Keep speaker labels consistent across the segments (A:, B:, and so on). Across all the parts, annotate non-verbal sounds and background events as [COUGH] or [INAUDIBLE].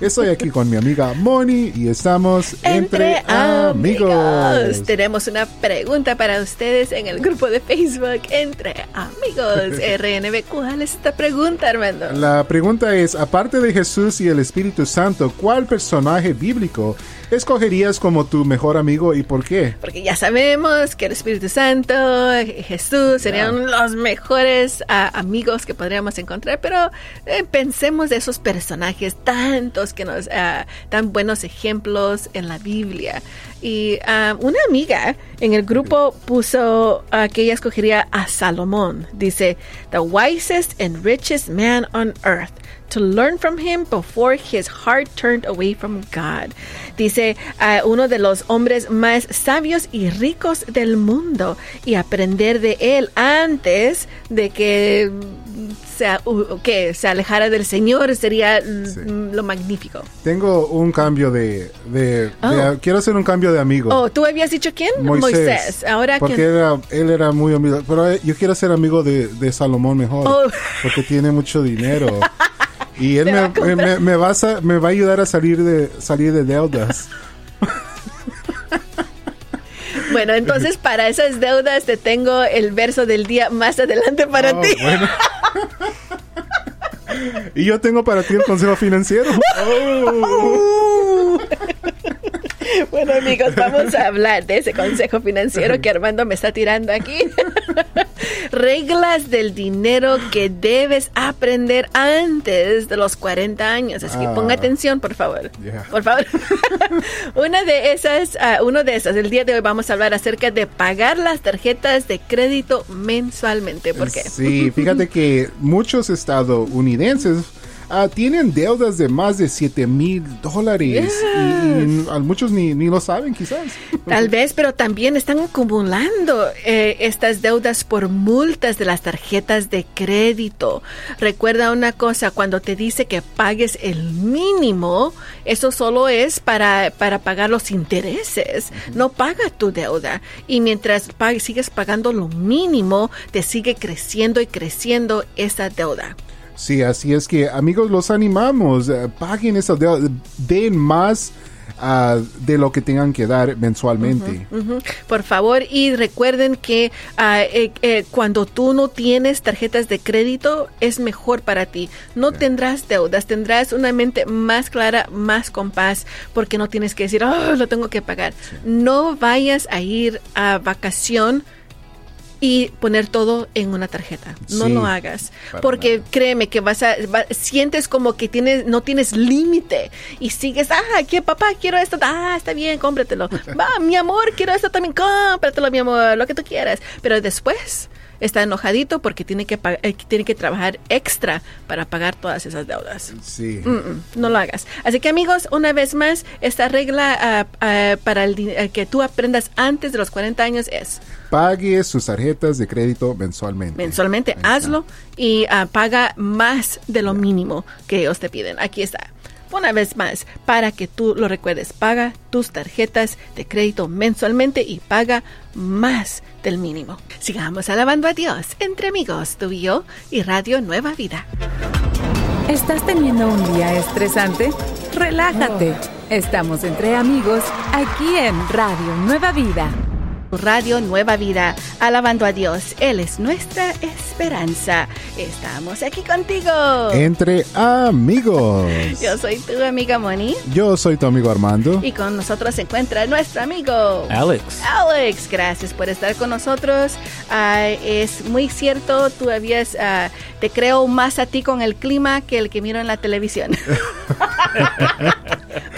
A: Estoy aquí con mi amiga Moni y estamos entre, amigos.
B: Tenemos una pregunta para ustedes en el grupo de Facebook Entre Amigos [LAUGHS] RNB. ¿Cuál es esta pregunta, Armando?
A: La pregunta es, aparte de Jesús y el Espíritu Santo, ¿cuál personaje bíblico escogerías como tu mejor amigo y por qué?
B: Porque ya sabemos que el Espíritu Santo, Jesús serían los mejores ah, amigos que podríamos encontrar, pero eh, pensemos de esos personajes tantos que nos ah, dan buenos ejemplos en la Biblia. Y ah, una amiga en el grupo puso que ella escogería a Salomón. Dice, the wisest and richest man on earth to learn from him before his heart turned away from God. Dice uh, uno de los hombres más sabios y ricos del mundo y aprender de él antes de que se, uh, que se alejara del Señor sería sí. lo magnífico.
A: Tengo un cambio de, de,
B: Oh.
A: de, quiero hacer un cambio de amigo.
B: Oh, ¿tú habías dicho quién?
A: Moisés.
B: Ahora
A: porque
B: quién?
A: era, él era muy humilde. Pero eh, yo quiero ser amigo de, de Salomón mejor.
B: Oh.
A: Porque tiene mucho dinero. [LAUGHS] Y él
B: Te va
A: me, me, me va a, me va a ayudar a salir de, salir de deudas.
B: Bueno, entonces para esas deudas te tengo el verso del día más adelante para
A: Oh,
B: ti.
A: bueno. y yo tengo para ti el consejo financiero. Oh. [LAUGHS]
B: Bueno amigos, vamos a hablar de ese consejo financiero que Armando me está tirando aquí. Reglas del dinero que debes aprender antes de los 40 años. Así que
A: Ah.
B: ponga atención, por favor.
A: Yeah.
B: Por favor. [LAUGHS] Una de esas, ah, uno de esas, el día de hoy vamos a hablar acerca de pagar las tarjetas de crédito mensualmente. ¿Por qué?
A: Sí, fíjate que muchos estadounidenses ah, tienen deudas de más de 7 mil dólares y, muchos ni, ni lo saben quizás.
B: Tal vez, pero también están acumulando eh, estas deudas por multas de las tarjetas de crédito. Recuerda una cosa, cuando te dice que pagues el mínimo, eso solo es para, para pagar los intereses, no paga tu deuda. Y mientras pa- sigues pagando lo mínimo, te sigue creciendo y creciendo esa deuda.
A: Sí, así es que amigos los animamos, eh, paguen esas deudas, den más ah, de lo que tengan que dar mensualmente.
B: Por favor, y recuerden que ah, eh, eh, cuando tú no tienes tarjetas de crédito, es mejor para ti. No tendrás deudas, tendrás una mente más clara, más con paz, porque no tienes que decir, oh, lo tengo que pagar. No vayas a ir a vacación y poner todo en una tarjeta. No
A: Sí,
B: lo hagas, porque
A: nada.
B: créeme que vas a va- sientes como que tienes no tienes límite y sigues, ah, que papá quiero esto, ah, está bien, cómpratelo. [LAUGHS] Va, mi amor, quiero esto también, cómpratelo, mi amor, lo que tú quieras. Pero después está enojadito porque tiene que eh, tiene que trabajar extra para pagar todas esas deudas.
A: Sí.
B: Mm, mm, no lo hagas. Así que amigos, una vez más, esta regla ah, ah, para el eh, que tú aprendas antes de los 40 años es
A: Pague sus tarjetas de crédito mensualmente.
B: mensualmente, hazlo y ah, paga más de lo mínimo que ellos te piden. Aquí está. Una vez más, para que tú lo recuerdes, paga tus tarjetas de crédito mensualmente y paga más del mínimo. Sigamos alabando a Dios entre amigos, tú y yo y Radio Nueva Vida.
C: ¿Estás teniendo un día estresante? Relájate. Estamos entre amigos aquí en Radio Nueva Vida.
B: Radio Nueva Vida, alabando a Dios. Él es nuestra esperanza. Estamos aquí contigo.
A: Entre amigos.
B: Yo soy tu amiga Moni.
A: Yo soy tu amigo Armando.
B: Y con nosotros se encuentra nuestro amigo
D: Alex.
B: Alex. Gracias por estar con nosotros. Ah, es muy cierto, tú habías, ah, te creo más a ti con el clima que el que miro en la televisión. [LAUGHS]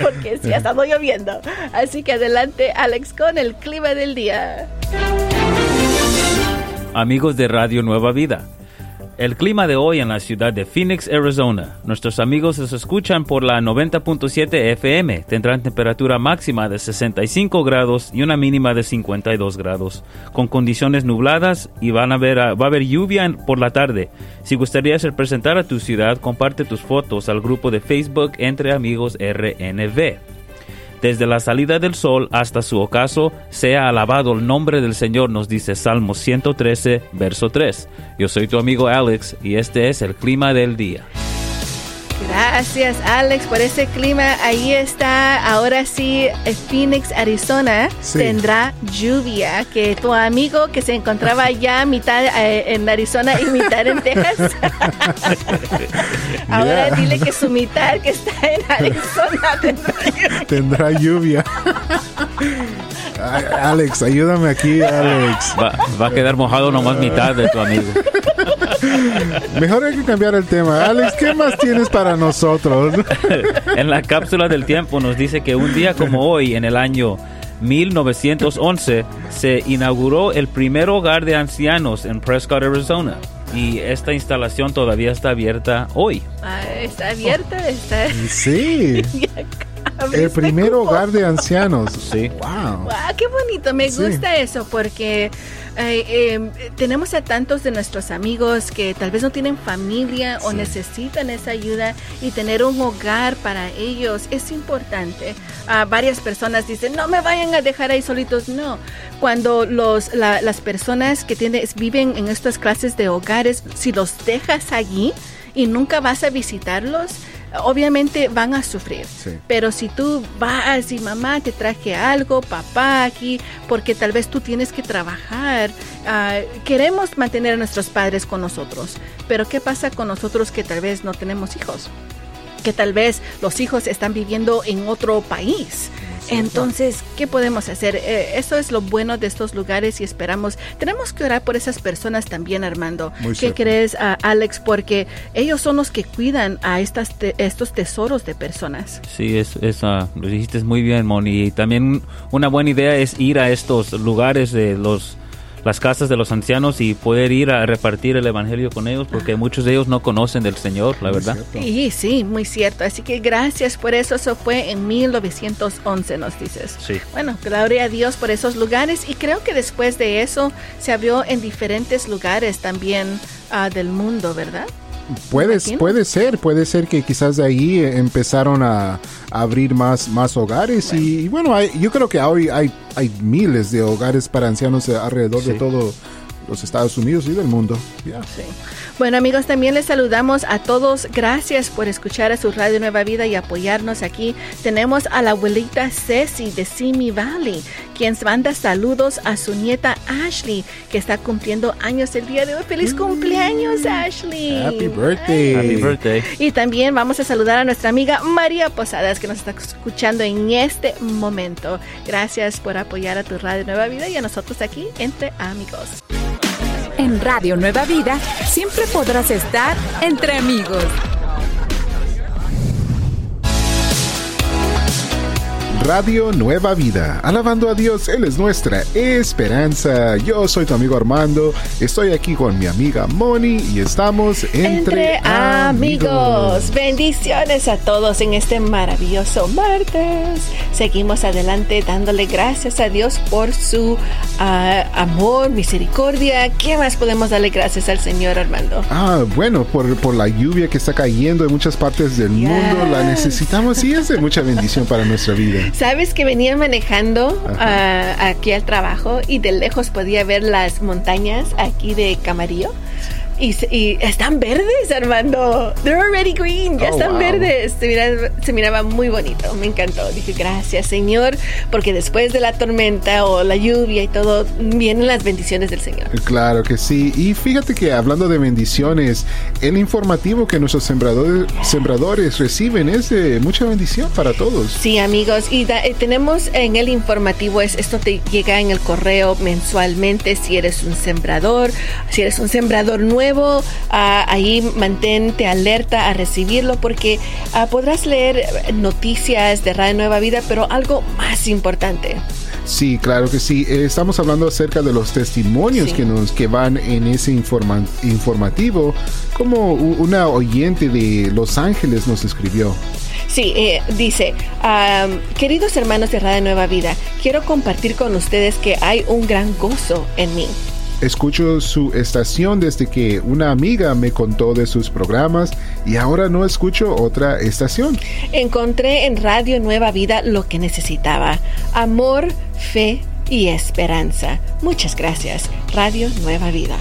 B: Porque sí ha estado lloviendo. Así que adelante, Alex, con el clima del día.
D: Amigos de Radio Nueva Vida. El clima de hoy en la ciudad de Phoenix, Arizona. Nuestros amigos nos escuchan por la 90.7 FM. Tendrán temperatura máxima de 65 grados y una mínima de 52 grados, con condiciones nubladas y van a ver, va a haber lluvia por la tarde. Si gustarías representar a tu ciudad, comparte tus fotos al grupo de Facebook Entre Amigos RNV desde la salida del sol hasta su ocaso, sea alabado el nombre del Señor, nos dice Salmo 113, verso 3. Yo soy tu amigo Alex y este es el clima del día.
B: Gracias Alex por ese clima. Ahí está, ahora sí, Phoenix, Arizona tendrá lluvia. Que tu amigo que se encontraba [LAUGHS] ya mitad eh, en Arizona y mitad en Texas. [LAUGHS] ahora dile que su mitad que está en [LAUGHS] Arizona
A: tendrá lluvia. Alex, ayúdame aquí, Alex.
D: Va, va, a quedar mojado nomás mitad de tu amigo. [LAUGHS]
A: Mejor hay que cambiar el tema. Alex, ¿qué más tienes para nosotros? [LAUGHS]
D: en la cápsula del tiempo nos dice que un día como hoy, en el año 1911, se inauguró el primer hogar de ancianos en Prescott, Arizona. Y esta instalación todavía está abierta hoy.
B: Ah, está abierta, está.
A: Sí. [LAUGHS] El primer hogar de ancianos. [LAUGHS]
D: Sí.
B: Wow. wow qué bonito. Me gusta eso porque eh, em, tenemos a tantos de nuestros amigos que tal vez no tienen familia o necesitan esa ayuda y tener un hogar para ellos es importante. varias personas dicen, no me vayan a dejar ahí solitos. No, cuando los, las personas que tienes, viven en estas clases de hogares, si los dejas allí y nunca vas a visitarlos, obviamente van a sufrir. Pero si tú vas y mamá te traje algo, papá aquí, porque tal vez tú tienes que trabajar, ah, queremos mantener a nuestros padres con nosotros. Pero ¿qué pasa con nosotros que tal vez no tenemos hijos? Que tal vez los hijos están viviendo en otro país entonces, ¿qué podemos hacer? Eh, eso es lo bueno de estos lugares y esperamos. Tenemos que orar por esas personas también, Armando. ¿Qué crees, Alex? Porque ellos son los que cuidan a estas estos tesoros de personas.
D: Sí, es, lo dijiste muy bien, Moni. Y también una buena idea es ir a estos lugares de los las casas de los ancianos y poder ir a repartir el evangelio con ellos porque muchos de ellos no conocen del Señor, la verdad.
B: Sí, sí, muy cierto. Así que gracias por eso. Eso fue en 1911, nos dices.
D: Sí.
B: Bueno, gloria a Dios por esos lugares y creo que después de eso se abrió en diferentes lugares también ah, del mundo, ¿verdad?
A: Puede, puede ser, puede ser que quizás de ahí empezaron a, abrir más, más hogares y, bueno, yo creo que hoy hay, hay miles de hogares para ancianos alrededor de todo los Estados Unidos y del mundo.
B: Bueno amigos, también les saludamos a todos. Gracias por escuchar a su Radio Nueva Vida y apoyarnos aquí. Tenemos a la abuelita Ceci de Simi Valley, quien manda saludos a su nieta Ashley, que está cumpliendo años el día de hoy. ¡Feliz cumpleaños, Ashley!
A: Happy birthday.
D: Happy birthday.
B: Y también vamos a saludar a nuestra amiga María Posadas, que nos está escuchando en este momento. Gracias por apoyar a tu Radio Nueva Vida y a nosotros aquí entre amigos.
C: En Radio Nueva Vida siempre podrás estar entre amigos.
A: Radio Nueva Vida. Alabando a Dios, Él es nuestra esperanza. Yo soy tu amigo Armando, estoy aquí con mi amiga Moni y estamos entre, amigos.
B: Bendiciones a todos en este maravilloso martes. Seguimos adelante dándole gracias a Dios por su ah, amor, misericordia. ¿Qué más podemos darle gracias al Señor Armando?
A: Ah, bueno, por, por la lluvia que está cayendo en muchas partes del mundo, la necesitamos y es de mucha bendición para nuestra vida.
B: Sabes que venía manejando ah, aquí al trabajo y de lejos podía ver las montañas aquí de Camarillo. Y, están verdes, Armando. They're already green. Ya oh, están verdes. Se miraba, muy bonito. Me encantó. Dije, gracias, Señor, porque después de la tormenta o la lluvia y todo, vienen las bendiciones del Señor.
A: Claro que sí. Y fíjate que hablando de bendiciones, el informativo que nuestros sembradores, sembradores reciben es de mucha bendición para todos.
B: Sí, amigos. Y eh, tenemos en el informativo, es, esto te llega en el correo mensualmente si eres un sembrador, si eres un sembrador nuevo ahí mantente alerta a recibirlo porque podrás leer noticias de Radio Nueva Vida, pero algo más importante.
A: Sí, claro que sí. Eh, estamos hablando acerca de los testimonios que nos que van en ese informativo, como una oyente de Los Ángeles nos escribió.
B: Sí, eh, dice, queridos hermanos de Radio Nueva Vida, quiero compartir con ustedes que hay un gran gozo en mí.
A: Escucho su estación desde que una amiga me contó de sus programas y ahora no escucho otra estación.
B: Encontré en Radio Nueva Vida lo que necesitaba. Amor, fe y esperanza. Muchas gracias. Radio Nueva Vida.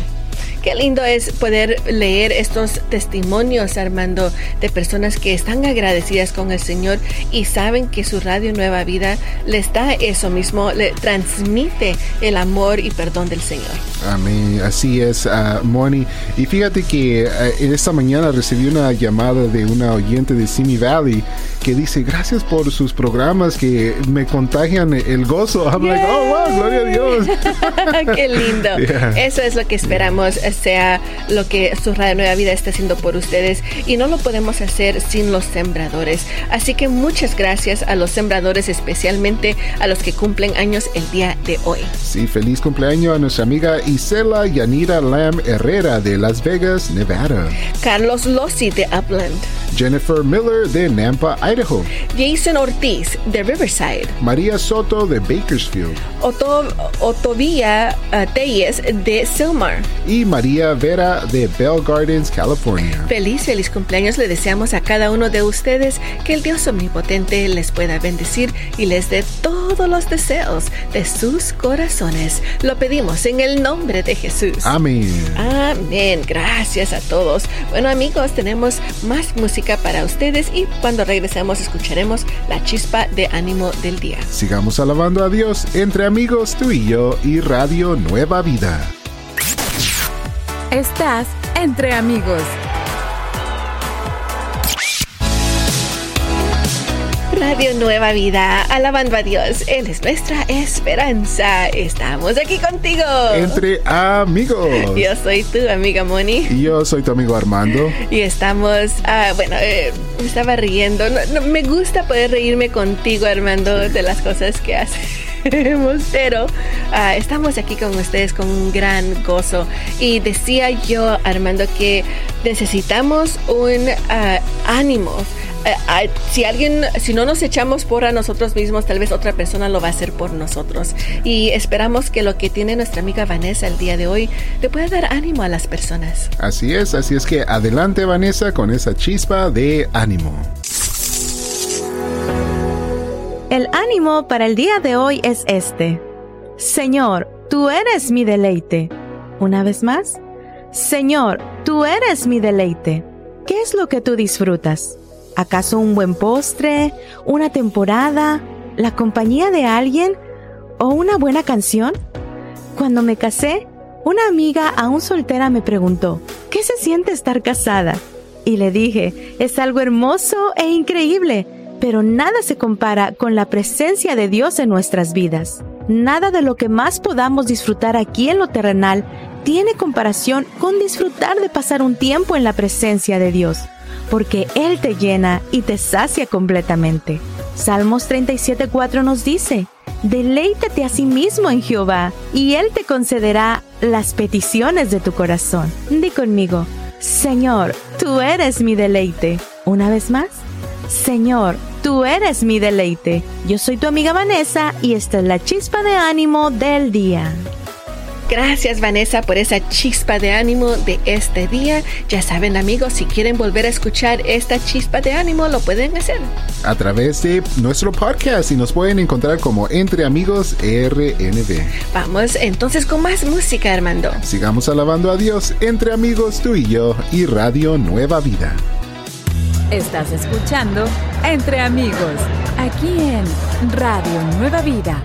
B: Qué lindo es poder leer estos testimonios, Armando, de personas que están agradecidas con el Señor y saben que su radio Nueva Vida les da eso mismo, le transmite el amor y perdón del Señor.
A: Amén, así es, uh, Moni. Y fíjate que uh, esta mañana recibí una llamada de una oyente de Simi Valley que dice, gracias por sus programas que me contagian el gozo. I'm like, oh, wow, gloria a Dios. [LAUGHS]
B: Qué lindo. [LAUGHS] Eso es lo que esperamos sea lo que su Radio Nueva Vida está haciendo por ustedes y no lo podemos hacer sin los sembradores. Así que muchas gracias a los sembradores, especialmente a los que cumplen años el día de hoy.
A: Sí, feliz cumpleaños a nuestra amiga Isela Yanira Lam Herrera de Las Vegas, Nevada.
B: Carlos Lossi de Upland.
A: Jennifer Miller de Nampa, Idaho.
B: Jason Ortiz de Riverside.
A: María Soto de Bakersfield.
B: Otto, Otovía uh, Telles de Silmar.
A: Y María Vera de Bell Gardens, California.
B: Feliz, feliz cumpleaños le deseamos a cada uno de ustedes que el Dios omnipotente les pueda bendecir y les dé todos los deseos de sus corazones. Lo pedimos en el nombre de Jesús.
A: Amén.
B: Amén. Gracias a todos. Bueno amigos, tenemos más música para ustedes y cuando regresemos escucharemos la chispa de ánimo del día.
A: Sigamos alabando a Dios entre amigos, tú y yo y Radio Nueva Vida.
C: Estás entre amigos.
B: Radio Nueva Vida, alabando a Dios, Él es nuestra esperanza. Estamos aquí contigo.
A: Entre amigos.
B: Yo soy tu amiga Moni.
A: Y yo soy tu amigo Armando.
B: Y estamos, ah, bueno, eh, me estaba riendo. me gusta poder reírme contigo, Armando, de las cosas que haces pero ah, estamos aquí con ustedes con un gran gozo. Y decía yo, Armando, que necesitamos un ah, ánimo. Ah, si alguien, si no nos echamos por a nosotros mismos, tal vez otra persona lo va a hacer por nosotros. Y esperamos que lo que tiene nuestra amiga Vanessa el día de hoy le pueda dar ánimo a las personas.
A: Así es, así es que adelante Vanessa con esa chispa de ánimo.
E: El ánimo para el día de hoy es este. Señor, tú eres mi deleite. Una vez más. Señor, tú eres mi deleite. ¿Qué es lo que tú disfrutas? ¿Acaso un buen postre? ¿Una temporada? ¿La compañía de alguien? ¿O una buena canción? Cuando me casé, una amiga aún soltera me preguntó, ¿qué se siente estar casada? Y le dije, es algo hermoso e increíble pero nada se compara con la presencia de Dios en nuestras vidas. Nada de lo que más podamos disfrutar aquí en lo terrenal tiene comparación con disfrutar de pasar un tiempo en la presencia de Dios, porque Él te llena y te sacia completamente. Salmos 37.4 nos dice, Deleítate a sí mismo en Jehová, y Él te concederá las peticiones de tu corazón. Di conmigo, Señor, tú eres mi deleite. Una vez más, Señor, Tú eres mi deleite. Yo soy tu amiga Vanessa y esta es la chispa de ánimo del día.
B: Gracias Vanessa por esa chispa de ánimo de este día. Ya saben amigos, si quieren volver a escuchar esta chispa de ánimo, lo pueden hacer.
A: A través de nuestro podcast y nos pueden encontrar como Entre Amigos RNB.
B: Vamos entonces con más música Armando.
A: Sigamos alabando a Dios entre amigos tú y yo y Radio Nueva Vida.
C: Estás escuchando Entre Amigos, aquí en Radio Nueva Vida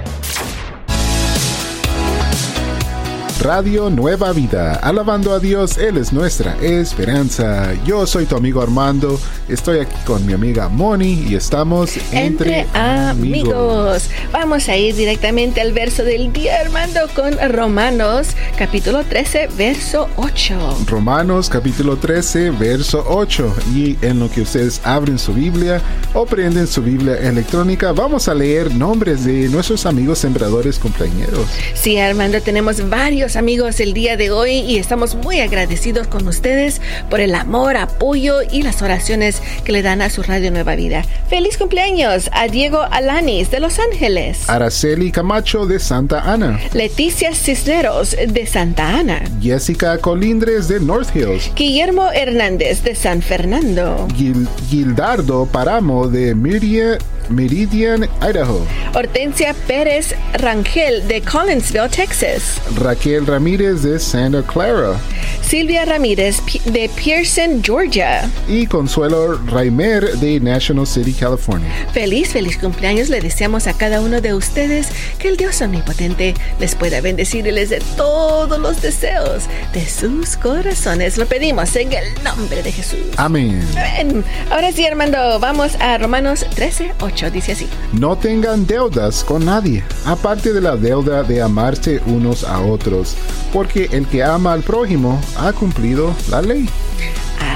A: Radio Nueva Vida. Alabando a Dios, Él es nuestra esperanza. Yo soy tu amigo Armando, estoy aquí con mi amiga Moni y estamos entre, amigos.
B: Vamos a ir directamente al verso del día, Armando, con Romanos capítulo 13, verso 8.
A: Romanos capítulo 13, verso 8. Y en lo que ustedes abren su Biblia o prenden su Biblia electrónica, vamos a leer nombres de nuestros amigos sembradores compañeros.
B: Sí, Armando, tenemos varios amigos el día de hoy y estamos muy agradecidos con ustedes por el amor, apoyo y las oraciones que le dan a su Radio Nueva Vida. Feliz cumpleaños a Diego Alanis de Los Ángeles.
A: Araceli Camacho de Santa Ana.
B: Leticia Cisneros de Santa Ana.
A: Jessica Colindres de North Hills.
B: Guillermo Hernández de San Fernando.
A: Gildardo Paramo de Miriam Meridian, Idaho.
B: Hortensia Pérez Rangel de Collinsville, Texas.
A: Raquel Ramírez de Santa Clara.
B: Silvia Ramírez de Pearson, Georgia.
A: Y Consuelo Raimer de National City, California.
B: Feliz, feliz cumpleaños le deseamos a cada uno de ustedes que el Dios Omnipotente les pueda bendecir y les dé todos los deseos de sus corazones. Lo pedimos en el nombre de Jesús.
A: Amén.
B: Amén. Ahora sí, Armando, vamos a Romanos 13, 8 dice así.
A: No tengan deudas con nadie, aparte de la deuda de amarse unos a otros, porque el que ama al prójimo ha cumplido la ley.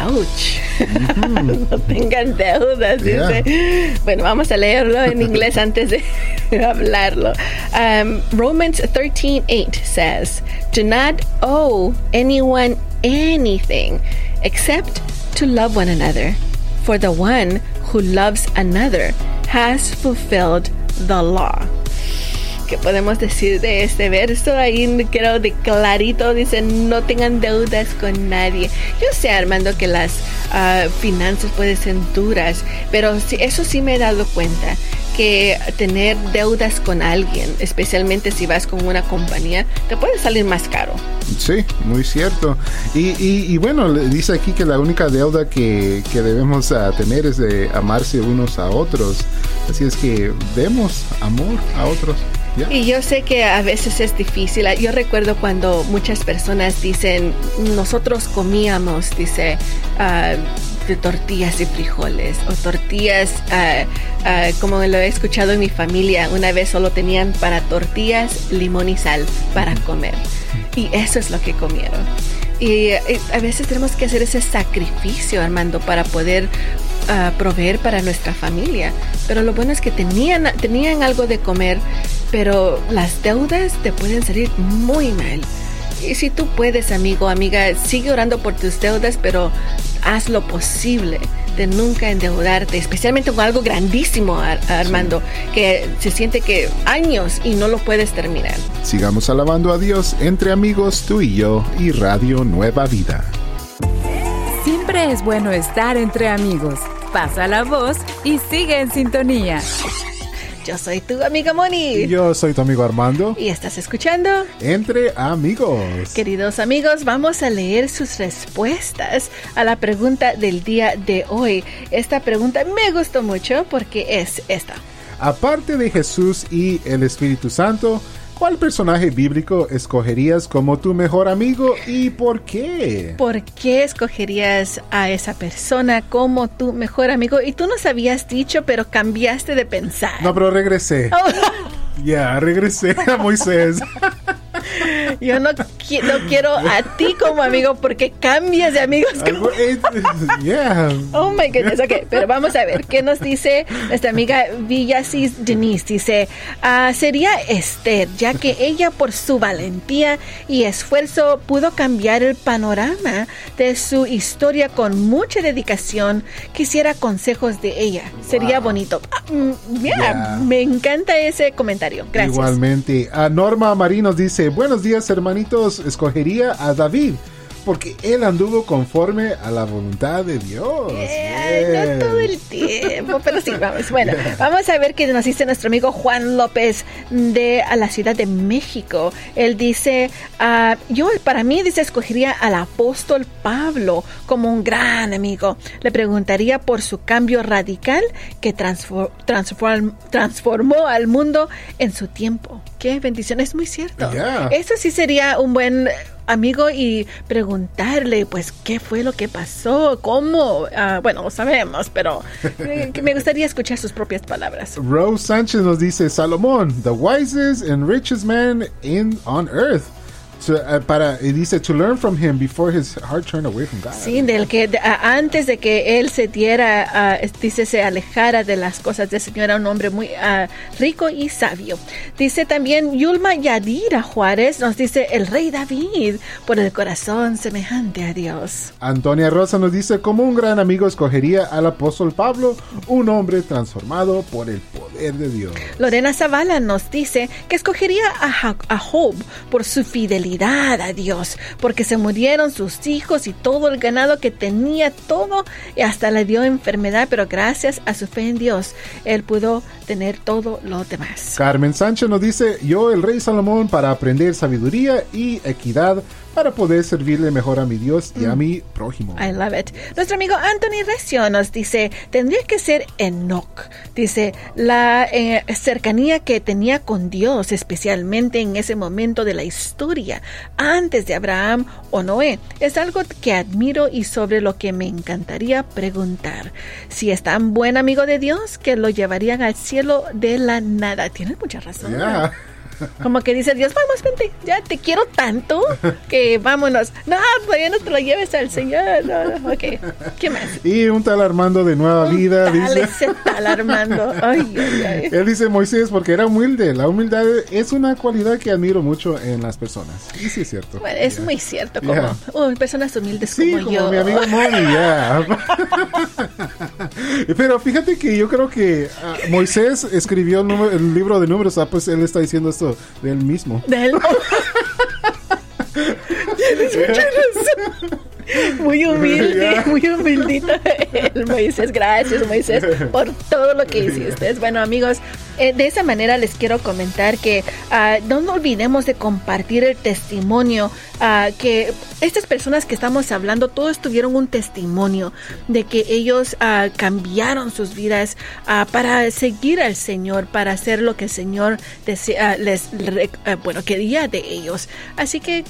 B: Ouch. [LAUGHS] no tengan deudas, dice. Bueno, vamos a leerlo en [LAUGHS] inglés antes de [LAUGHS] hablarlo. Um, Romans 13:8 says, "Do not owe anyone anything except to love one another, for the one who loves another has fulfilled the law. ¿Qué podemos decir de este verso? Ahí creo de clarito dice no tengan deudas con nadie. Yo sé Armando que las uh, finanzas pueden ser duras, pero eso sí me he dado cuenta que tener deudas con alguien, especialmente si vas con una compañía, te puede salir más caro.
A: Sí, muy cierto. Y, y, bueno, dice aquí que la única deuda que, que debemos uh, tener es de amarse unos a otros. Así es que demos amor a otros.
B: Y yo sé que a veces es difícil. Yo recuerdo cuando muchas personas dicen, nosotros comíamos, dice, uh, de tortillas y frijoles o tortillas, uh, uh, como lo he escuchado en mi familia, una vez solo tenían para tortillas, limón y sal para comer. Y eso es lo que comieron. Y, a veces tenemos que hacer ese sacrificio, Armando, para poder uh, proveer para nuestra familia. Pero lo bueno es que tenían, tenían algo de comer, pero las deudas te pueden salir muy mal. Y si tú puedes, amigo, amiga, sigue orando por tus deudas, pero haz lo posible de nunca endeudarte, especialmente con algo grandísimo, Armando, que se siente que años y no lo puedes terminar.
A: Sigamos alabando a Dios entre amigos, tú y yo, y Radio Nueva Vida.
C: Siempre es bueno estar entre amigos. Pasa la voz y sigue en sintonía.
B: Yo soy tu amiga Moni.
A: Yo soy tu amigo Armando.
B: Y estás escuchando
A: Entre Amigos.
B: Queridos amigos, vamos a leer sus respuestas a la pregunta del día de hoy. Esta pregunta me gustó mucho porque es esta.
A: Aparte de Jesús y el Espíritu Santo, ¿Cuál personaje bíblico escogerías como tu mejor amigo y por qué?
B: ¿Por qué escogerías a esa persona como tu mejor amigo? Y tú nos habías dicho, pero cambiaste de pensar.
A: No, pero regresé. Ya, regresé a Moisés. [LAUGHS] [LAUGHS]
B: Yo no, quiero a ti como amigo porque cambias de amigos. Oh my goodness. Ok, pero vamos a ver qué nos dice nuestra amiga Villasis Denise. Dice: ah, Sería Esther, ya que ella, por su valentía y esfuerzo, pudo cambiar el panorama de su historia con mucha dedicación. Quisiera consejos de ella. Sería bonito. Ah, mm, me encanta ese comentario. Gracias.
A: Igualmente. A Norma Marinos dice: Buenos días, hermanitos. Escogería a David porque él anduvo conforme a la voluntad de Dios.
B: No todo el tiempo, pero sí, vamos. Bueno, [LAUGHS] vamos a ver qué nos dice nuestro amigo Juan López de a la Ciudad de México. Él dice, uh, yo para mí, dice, escogería al apóstol Pablo como un gran amigo. Le preguntaría por su cambio radical que transform, transform, transformó al mundo en su tiempo. Qué bendición, es muy cierto. Eso sí sería un buen amigo y preguntarle, pues, qué fue lo que pasó, cómo. Uh, bueno, lo sabemos, pero [LAUGHS] me gustaría escuchar sus propias palabras.
A: Rose Sánchez nos dice: Salomón, the wisest and richest man in on earth. Uh, para y dice to learn from him before his heart turned away from God.
B: Sí, del que antes de que él se diera, dice se alejara de las cosas del Señor, era un hombre muy rico y sabio. Dice también Yulma Yadira Juárez nos dice el rey David por el corazón semejante a Dios.
A: Antonia Rosa nos dice como un gran amigo escogería al apóstol Pablo, un hombre transformado por el poder de Dios.
B: Lorena Zavala nos dice que escogería a, a Job por su fidelidad a Dios, porque se murieron sus hijos y todo el ganado que tenía, todo, y hasta le dio enfermedad, pero gracias a su fe en Dios, él pudo tener todo lo demás.
A: Carmen Sánchez nos dice, yo el rey Salomón para aprender sabiduría y equidad para poder servirle mejor a mi Dios y a mm. mi prójimo.
B: I love it. Nuestro amigo Anthony Recio nos dice, tendría que ser Enoch. Dice, la eh, cercanía que tenía con Dios, especialmente en ese momento de la historia, antes de Abraham o Noé, es algo que admiro y sobre lo que me encantaría preguntar. Si es tan buen amigo de Dios, que lo llevarían al cielo de la nada. Tienes mucha razón. Como que dice Dios, vamos, vente, ya te quiero tanto que vámonos. No, todavía no te lo lleves al Señor. No, no, ok. ¿Qué más?
A: Y un tal Armando de Nueva Vida.
B: dice, ese tal Armando. Ay,
A: Él dice Moisés porque era humilde. La humildad es una cualidad que admiro mucho en las personas. Y sí es cierto.
B: Bueno, es muy cierto. Como uh, personas humildes
A: sí,
B: como,
A: como mi amigo Moni, ya. [LAUGHS] Pero fíjate que yo creo que ah, Moisés escribió el, el libro de números. Ah, pues él está diciendo esto del mismo.
B: Del. [LAUGHS] Muy humilde, muy humildito el Moisés. Gracias, Moisés, por todo lo que hiciste. Bueno, amigos, eh, de esa manera les quiero comentar que uh, no olvidemos de compartir el testimonio, uh, que estas personas que estamos hablando, todos tuvieron un testimonio de que ellos uh, cambiaron sus vidas para seguir al Señor, para hacer lo que el Señor desea, les, bueno, quería de ellos. Así que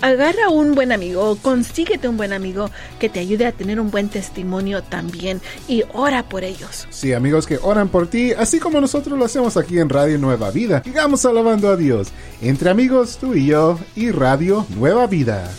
B: agarra un buen amigo, consíguete un buen amigo que te ayude a tener un buen testimonio también y ora por ellos.
A: Sí, amigos que oran por ti, así como lo hacemos aquí en Radio Nueva Vida. Sigamos alabando a Dios. Entre amigos, tú y yo y Radio Nueva Vida.